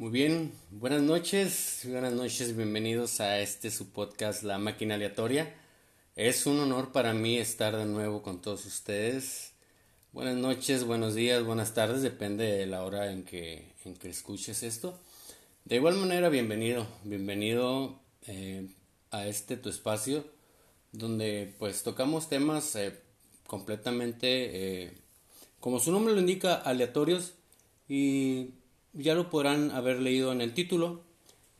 Muy bien, buenas noches, buenas noches, bienvenidos a este su podcast La Máquina Aleatoria. Es un honor para mí estar de nuevo con todos ustedes. Buenas noches, buenos días, buenas tardes, depende de la hora en que, en que escuches esto. De igual manera, bienvenido, bienvenido eh, a este tu espacio donde pues tocamos temas eh, completamente, eh, como su nombre lo indica, aleatorios y ya lo podrán haber leído en el título.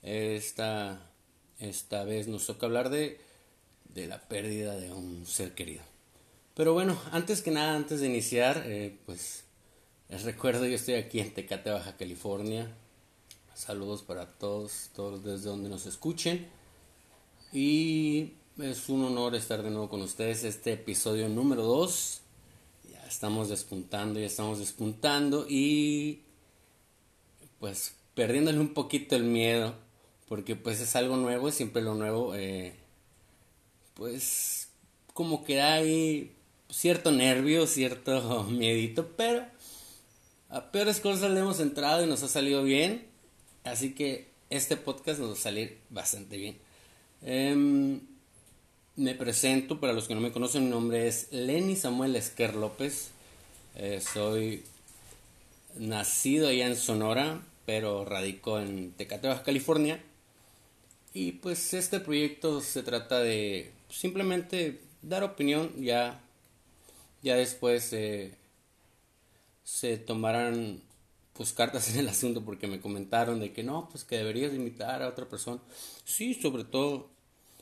Esta, esta vez nos toca hablar de, de la pérdida de un ser querido. Pero bueno, antes que nada, antes de iniciar, eh, pues les recuerdo, yo estoy aquí en Tecate, Baja California. Saludos para todos, todos desde donde nos escuchen. Y es un honor estar de nuevo con ustedes. Este episodio número 2. Ya estamos despuntando, ya estamos despuntando. Y pues perdiéndole un poquito el miedo, porque pues es algo nuevo y siempre lo nuevo, eh, pues como que hay cierto nervio, cierto miedito, pero a peores cosas le hemos entrado y nos ha salido bien, así que este podcast nos va a salir bastante bien. Em, me presento, para los que no me conocen, mi nombre es Lenny Samuel Esquer López. Eh, soy nacido allá en Sonora, pero radicó en Tecate, California. Y pues este proyecto se trata de simplemente dar opinión, ya, ya después eh, se tomarán pues cartas en el asunto porque me comentaron de que no, pues que deberías invitar a otra persona. Sí, sobre todo,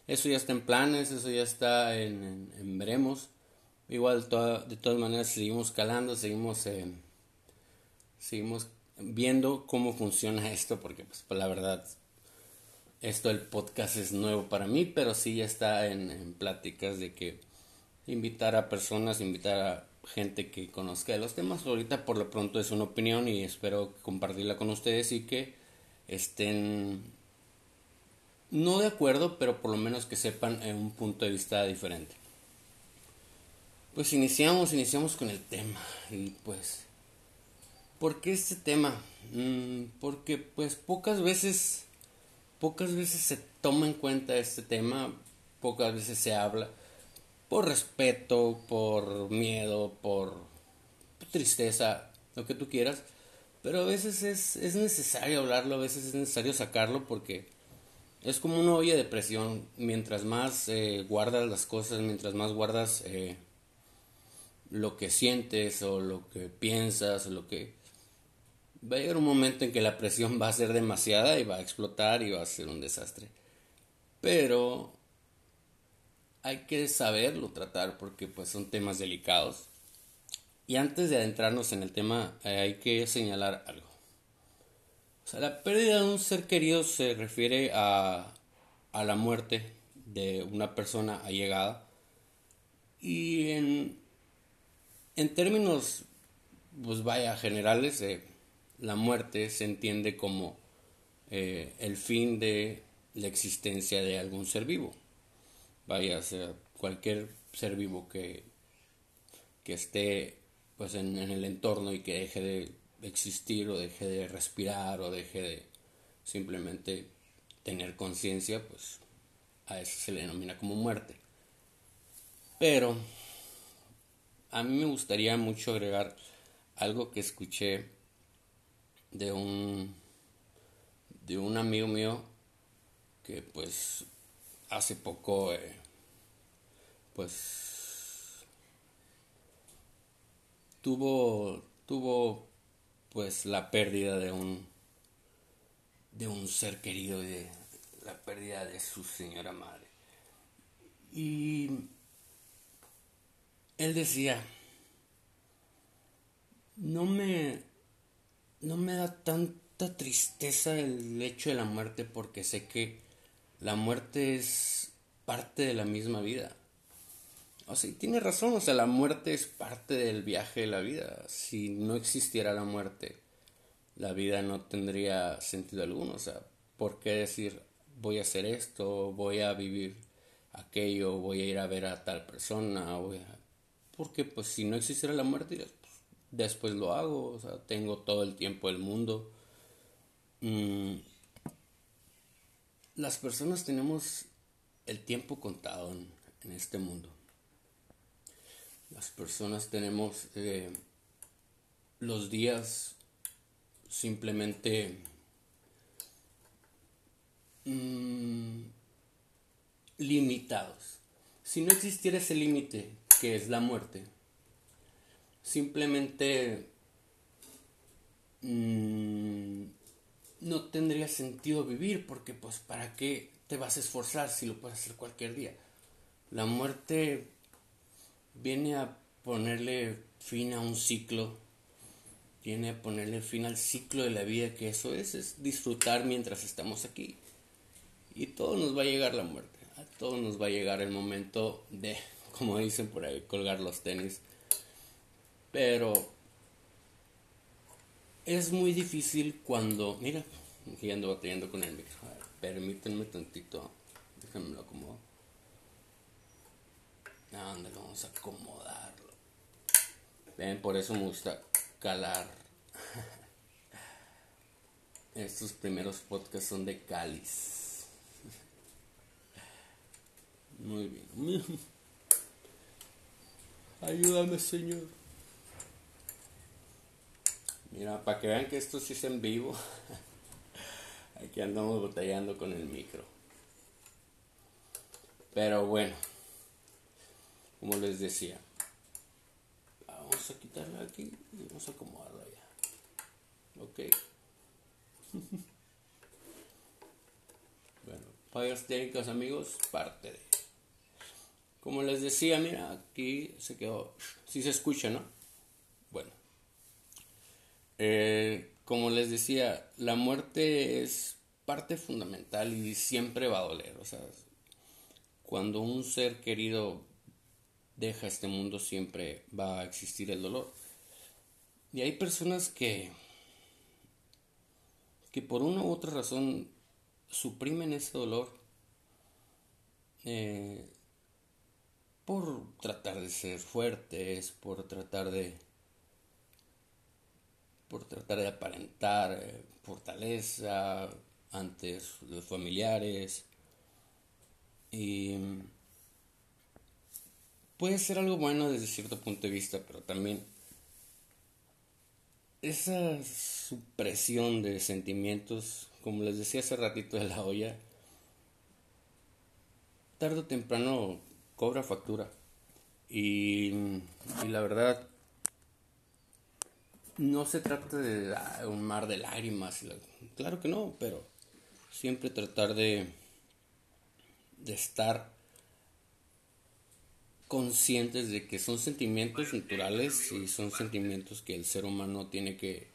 eso ya está en planes, eso ya está en, en, veremos. Igual de todas maneras seguimos calando, seguimos, eh, seguimos viendo cómo funciona esto, porque pues, la verdad, esto el podcast es nuevo para mí, pero sí ya está en, pláticas de que invitar a personas, invitar a gente que conozca los temas. Ahorita por lo pronto es una opinión y espero compartirla con ustedes y que estén no de acuerdo, pero por lo menos que sepan en un punto de vista diferente. Pues iniciamos, iniciamos con el tema y pues ¿Por qué este tema? Mm, porque pues pocas veces, pocas veces se toma en cuenta este tema, pocas veces se habla por respeto, por miedo, por tristeza, lo que tú quieras, pero a veces es, es necesario hablarlo, a veces es necesario sacarlo porque es como una olla de presión, mientras más eh, guardas las cosas, mientras más guardas eh, lo que sientes o lo que piensas o lo que va a llegar un momento en que la presión va a ser demasiada y va a explotar y va a ser un desastre. Pero hay que saberlo tratar porque pues son temas delicados. Y antes de adentrarnos en el tema eh, hay que señalar algo. O sea, la pérdida de un ser querido se refiere a, a la muerte de una persona allegada. Y en, en términos, pues vaya, generales, eh, la muerte se entiende como eh, el fin de la existencia de algún ser vivo. Vaya, sea cualquier ser vivo que, que esté pues en, en, el entorno y que deje de existir o deje de respirar o deje de simplemente tener conciencia, pues a eso se le denomina como muerte. Pero a mí me gustaría mucho agregar algo que escuché de un de un amigo mío que pues hace poco eh, pues tuvo tuvo pues la pérdida de un de un ser querido de la pérdida de su señora madre. Y él decía no me no me da tanta tristeza el hecho de la muerte porque sé que la muerte es parte de la misma vida. O sea, tiene razón, o sea, la muerte es parte del viaje de la vida. Si no existiera la muerte, la vida no tendría sentido alguno. O sea, ¿por qué decir voy a hacer esto, voy a vivir aquello, voy a ir a ver a tal persona? Voy a... Porque pues si no existiera la muerte, después lo hago, o sea, tengo todo el tiempo del mundo. mm, las personas tenemos el tiempo contado en, este mundo. Las personas tenemos eh, los días simplemente mm, limitados. Si no existiera ese límite, que es la muerte, simplemente mm, no tendría sentido vivir porque pues para qué te vas a esforzar si lo puedes hacer cualquier día. La muerte viene a ponerle fin a un ciclo, viene a ponerle fin al ciclo de la vida que eso es, es disfrutar mientras estamos aquí. Y todo nos va a llegar la muerte, a todos nos va a llegar el momento de, como dicen por ahí, colgar los tenis. Pero es muy difícil cuando, mira, aquí ando batallando con el micro. permítanme tantito, déjenme lo acomodo. Anda, vamos a acomodarlo. Ven, por eso me gusta calar. Estos primeros podcasts son de cáliz. Muy bien. Ayúdame, Señor. Mira, para que vean que esto sí es en vivo, aquí andamos batallando con el micro. Pero bueno, como les decía, vamos a quitarla aquí y vamos a acomodarla ya. Ok. bueno, fallas técnicas amigos, parte de. Como les decía, mira, aquí se quedó. Si se escucha, ¿no? Eh, como les decía, la muerte es parte fundamental y siempre va a doler. O sea, cuando un ser querido deja este mundo, siempre va a existir el dolor. Y hay personas que, que por una u otra razón suprimen ese dolor eh, por tratar de ser fuertes, por tratar de por tratar de aparentar eh, fortaleza ante los familiares. Y puede ser algo bueno desde cierto punto de vista, pero también esa supresión de sentimientos, como les decía hace ratito de la olla, tarde o temprano cobra factura. Y, y la verdad, no se trata de un mar de lágrimas, claro que no, pero siempre tratar de, de estar conscientes de que son sentimientos naturales y son sentimientos que el ser humano tiene que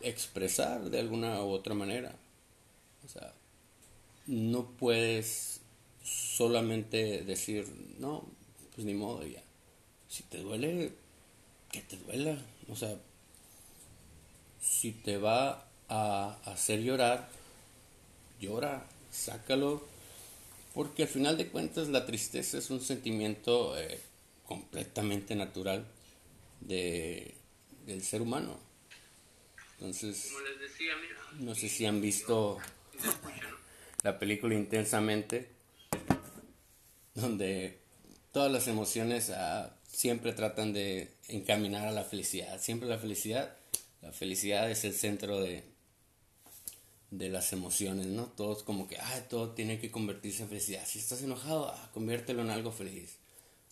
expresar de alguna u otra manera. O sea, no puedes solamente decir, no, pues ni modo ya. Si te duele, que te duela. O sea, si te va a hacer llorar, llora, sácalo, porque al final de cuentas la tristeza es un sentimiento eh, completamente natural de, del ser humano. Entonces, no sé si han visto la película intensamente, donde todas las emociones ah, siempre tratan de encaminar a la felicidad. Siempre la felicidad, la felicidad es el centro de, de las emociones, ¿no? Todos como que, ah, todo tiene que convertirse en felicidad. Si estás enojado, ah, conviértelo en algo feliz.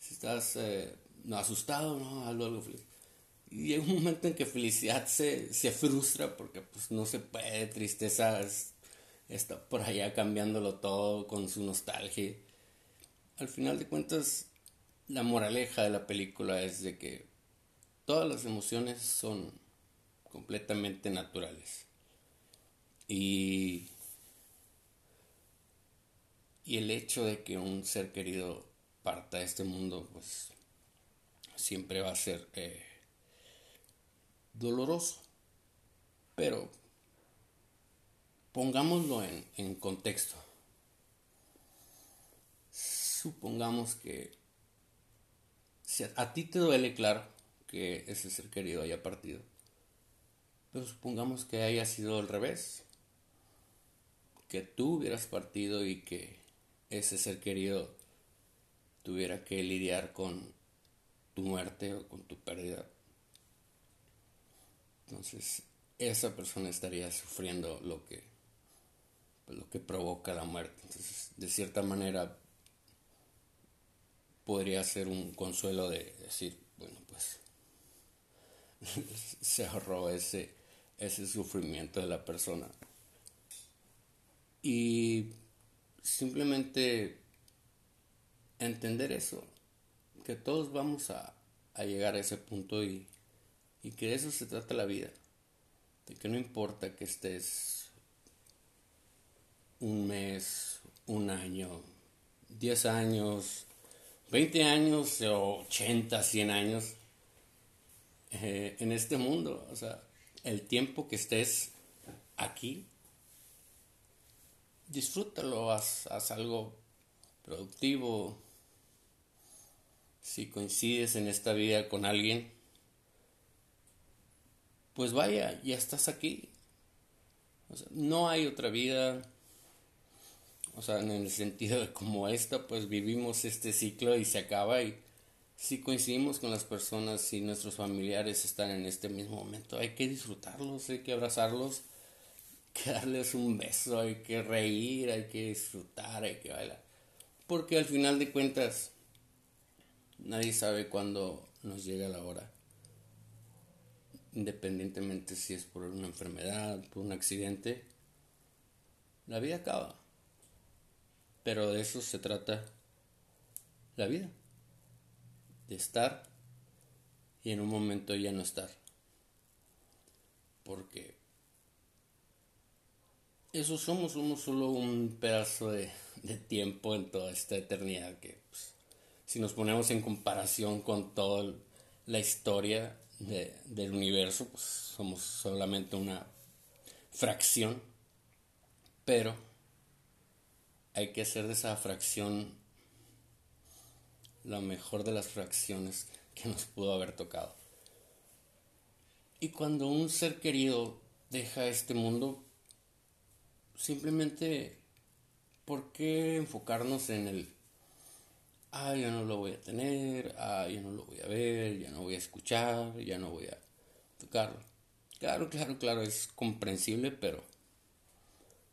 Si estás eh, asustado, no, hazlo algo feliz. Y hay un momento en que felicidad se, se frustra porque pues no se puede, tristeza está por allá cambiándolo todo con su nostalgia. Al final de cuentas, la moraleja de la película es de que todas las emociones son completamente naturales. Y, y el hecho de que un ser querido parta de este mundo, pues siempre va a ser eh, doloroso. Pero pongámoslo en, en contexto. Supongamos que a ti te duele, claro, que ese ser querido haya partido. Pero supongamos que haya sido al revés. Que tú hubieras partido y que ese ser querido tuviera que lidiar con tu muerte o con tu pérdida. Entonces, esa persona estaría sufriendo lo que lo que provoca la muerte. Entonces, de cierta manera podría ser un consuelo de decir, bueno, pues se ahorró ese ese sufrimiento de la persona. Y simplemente entender eso, que todos vamos a, llegar a ese punto y, y que de eso se trata la vida, de que no importa que estés un mes, un año, 10 años, 20 años o 80, 100 años eh, en este mundo. O sea, el tiempo que estés aquí, disfrútalo, haz, haz algo productivo, si coincides en esta vida con alguien, pues vaya, ya estás aquí. no hay otra vida, o sea, en el sentido de como esta, pues vivimos este ciclo y se acaba y si coincidimos con las personas, si nuestros familiares están en este mismo momento, hay que disfrutarlos, hay que abrazarlos, hay que darles un beso, hay que reír, hay que disfrutar, hay que bailar. Porque al final de cuentas, Nadie sabe cuándo nos llega la hora. Independientemente si es por una enfermedad, por un accidente, la vida acaba. Pero de eso se trata la vida. De estar y en un momento ya no estar. Porque eso somos, somos solo un pedazo de, tiempo en toda esta eternidad que pues, si nos ponemos en comparación con toda la historia del universo, pues somos solamente una fracción, pero hay que hacer de esa fracción la mejor de las fracciones que nos pudo haber tocado. Y cuando un ser querido deja este mundo, simplemente, ¿por qué enfocarnos en el ah, ya no lo voy a tener, ah, ya no lo voy a ver, ya no voy a escuchar, ya no voy a tocarlo. Claro, claro, claro, es comprensible, pero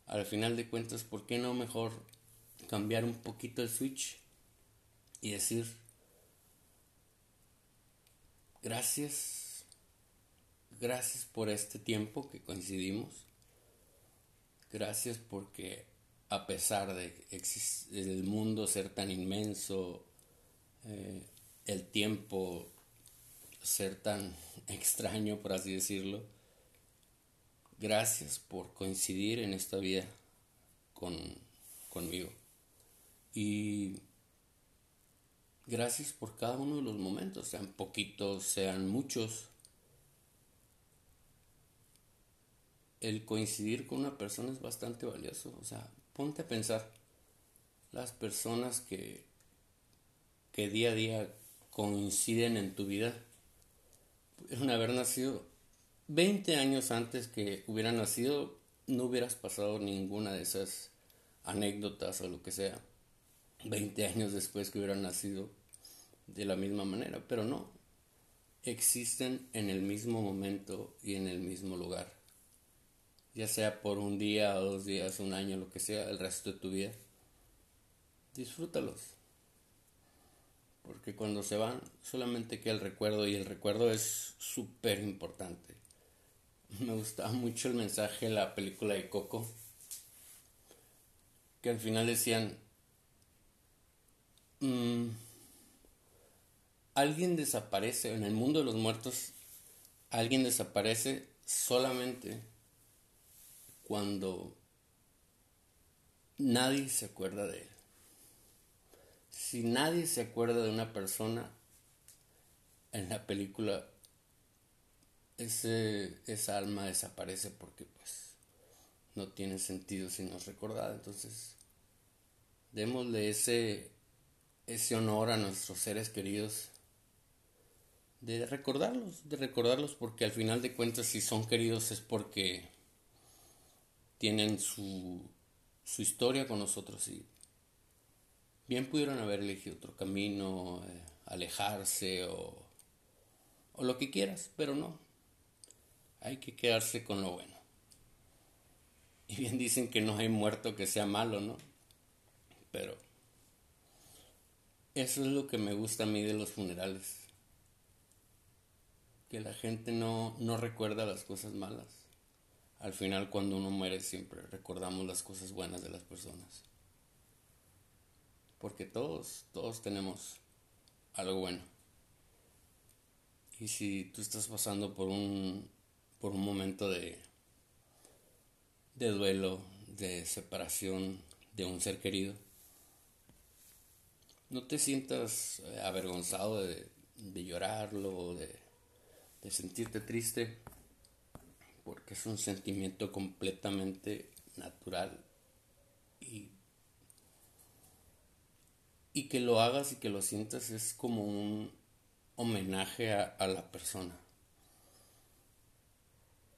al final de cuentas, ¿por qué no mejor cambiar un poquito el switch y decir, gracias, gracias por este tiempo que coincidimos, gracias porque a pesar de el mundo ser tan inmenso, eh, el tiempo ser tan extraño, por así decirlo, gracias por coincidir en esta vida con, conmigo. Y gracias por cada uno de los momentos, sean poquitos, sean muchos. El coincidir con una persona es bastante valioso, o sea, ponte a pensar, las personas que, que día a día coinciden en tu vida pudieron haber nacido 20 años antes que hubieran nacido, no hubieras pasado ninguna de esas anécdotas o lo que sea. 20 años después que hubieran nacido de la misma manera, pero no, existen en el mismo momento y en el mismo lugar ya sea por un día dos días, un año, lo que sea, el resto de tu vida, disfrútalos. Porque cuando se van, solamente queda el recuerdo y el recuerdo es súper importante. Me gustaba mucho el mensaje de la película de Coco, que al final decían, mm, alguien desaparece, en el mundo de los muertos, alguien desaparece solamente cuando nadie se acuerda de él. Si nadie se acuerda de una persona en la película, ese, esa alma desaparece porque pues no tiene sentido si no es recordada. Entonces, démosle ese, ese honor a nuestros seres queridos de recordarlos, de recordarlos porque al final de cuentas si son queridos es porque tienen su, su historia con nosotros y bien pudieron haber elegido otro camino, eh, alejarse o, o lo que quieras, pero no, hay que quedarse con lo bueno. Y bien dicen que no hay muerto que sea malo, ¿no? Pero eso es lo que me gusta a mí de los funerales. Que la gente no, no recuerda las cosas malas. Al final cuando uno muere siempre recordamos las cosas buenas de las personas. Porque todos, todos tenemos algo bueno. Y si tú estás pasando por un, por un momento de, de duelo, de separación de un ser querido, no te sientas eh, avergonzado de, llorarlo de sentirte triste, porque es un sentimiento completamente natural y, y que lo hagas y que lo sientas es como un homenaje a, a la persona.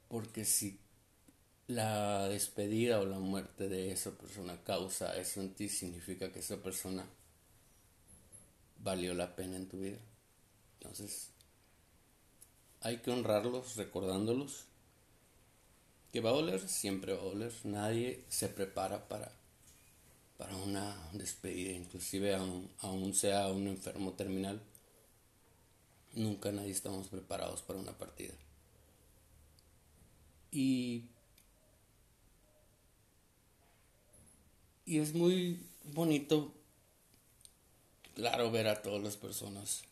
Porque si la despedida o la muerte de esa persona causa eso en ti, significa que esa persona valió la pena en tu vida. Entonces, hay que honrarlos recordándolos. Que va a oler, siempre va a oler. Nadie se prepara para, para una despedida, inclusive aún, aún sea un enfermo terminal. Nunca nadie estamos preparados para una partida. Y, y es muy bonito claro ver a todas las personas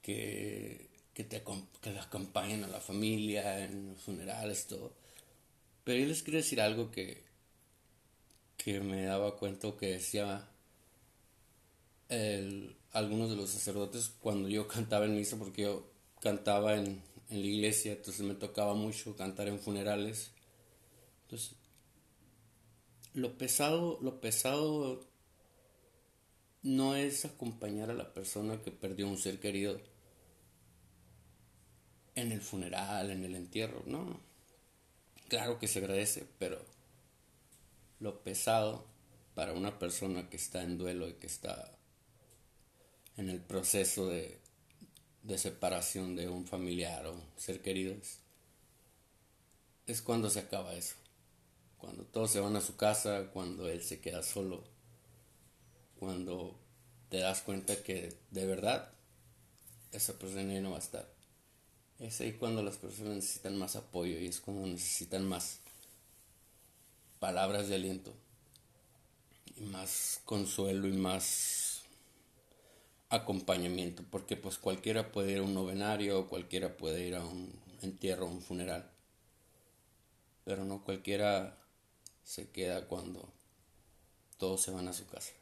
que, que, te, que acompañan a la familia en los funerales, todo. Pero yo les quiero decir algo que, que me daba cuenta que decía el, algunos de los sacerdotes cuando yo cantaba en misa, porque yo cantaba en, en la iglesia, entonces me tocaba mucho cantar en funerales. Entonces, lo pesado, lo pesado no es acompañar a la persona que perdió un ser querido en el funeral, en el entierro, no. Claro que se agradece, pero lo pesado para una persona que está en duelo y que está en el proceso de, de separación de un familiar o ser querido es, es cuando se acaba eso. Cuando todos se van a su casa, cuando él se queda solo cuando te das cuenta que de verdad esa persona ya no va a estar. Es ahí cuando las personas necesitan más apoyo y es cuando necesitan más palabras de aliento y más consuelo y más acompañamiento, porque pues cualquiera puede ir a un novenario, cualquiera puede ir a un entierro, un funeral, pero no cualquiera se queda cuando todos se van a su casa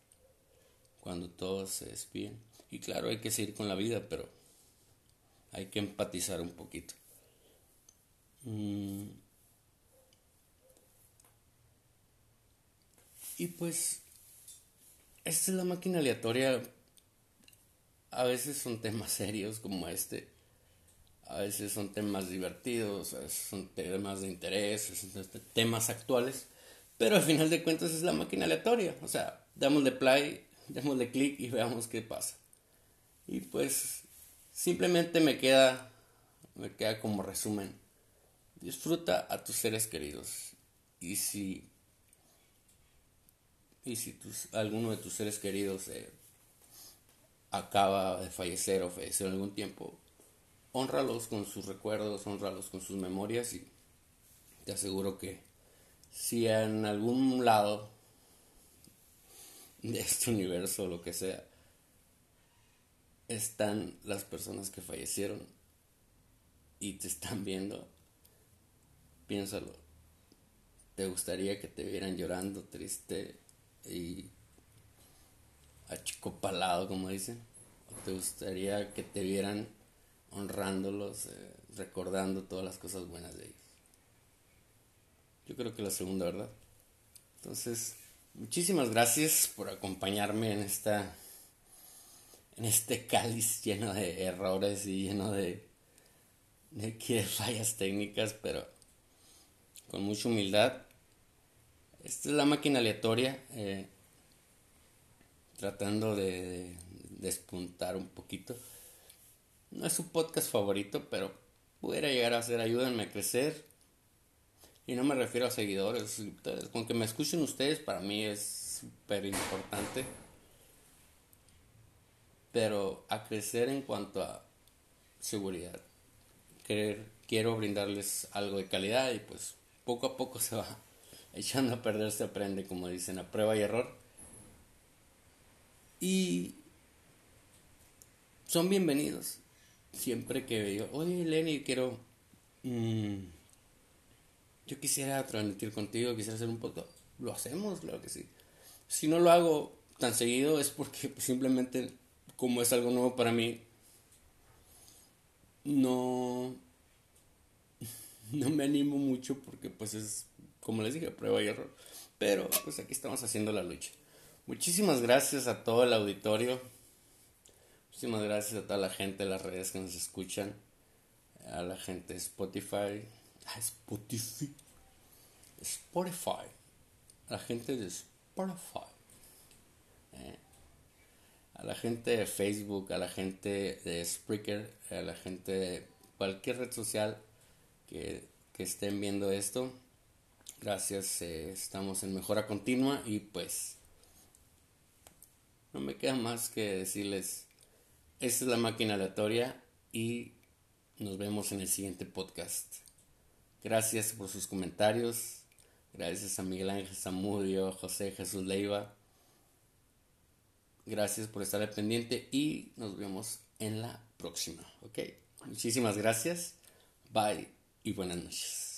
cuando todos se despiden. Y claro, hay que seguir con la vida, pero hay que empatizar un poquito. Mm. Y pues, esta es la máquina aleatoria. A veces son temas serios como este. A veces son temas divertidos, a veces son temas de interés, temas actuales. Pero al final de cuentas es la máquina aleatoria. O sea, damos de play démosle clic y veamos qué pasa. Y pues simplemente me queda, me queda como resumen. Disfruta a tus seres queridos. Y si, y si tus, alguno de tus seres queridos eh, acaba de fallecer o falleció en algún tiempo, honralos con sus recuerdos, honralos con sus memorias y te aseguro que si en algún lado de este universo, lo que sea, están las personas que fallecieron y te están viendo, piénsalo. ¿Te gustaría que te vieran llorando, triste y achicopalado, como dicen? ¿O te gustaría que te vieran honrándolos, eh, recordando todas las cosas buenas de ellos? Yo creo que la segunda, ¿verdad? Entonces, Muchísimas gracias por acompañarme en esta en este cáliz lleno de errores y lleno de, de fallas técnicas, pero con mucha humildad. Esta es la máquina aleatoria, eh, tratando de, despuntar un poquito. No es su podcast favorito, pero pudiera llegar a ser ayúdenme a crecer. Y no me refiero a seguidores, con que me escuchen ustedes para mí es súper importante. Pero a crecer en cuanto a seguridad. quiero brindarles algo de calidad y pues poco a poco se va echando a perder, se aprende, como dicen, a prueba y error. Y son bienvenidos. Siempre que yo, oye Lenny, quiero... Mm, yo quisiera transmitir contigo, quisiera hacer un poco... Lo hacemos, claro que sí. Si no lo hago tan seguido es porque simplemente, como es algo nuevo para mí, no... No me animo mucho porque pues es, como les dije, prueba y error. Pero pues aquí estamos haciendo la lucha. Muchísimas gracias a todo el auditorio. Muchísimas gracias a toda la gente de las redes que nos escuchan. A la gente de Spotify. Ah, Spotify. Spotify. A la gente de Spotify. Eh, a la gente de Facebook, a la gente de Spreaker, a la gente de cualquier red social que, que estén viendo esto. Gracias, eh, estamos en mejora continua y pues no me queda más que decirles, esta es la máquina aleatoria y nos vemos en el siguiente podcast. Gracias por sus comentarios. Gracias a Miguel Ángel Zamudio, José Jesús Leiva. Gracias por estar al pendiente y nos vemos en la próxima. ¿Ok? Muchísimas gracias. Bye y buenas noches.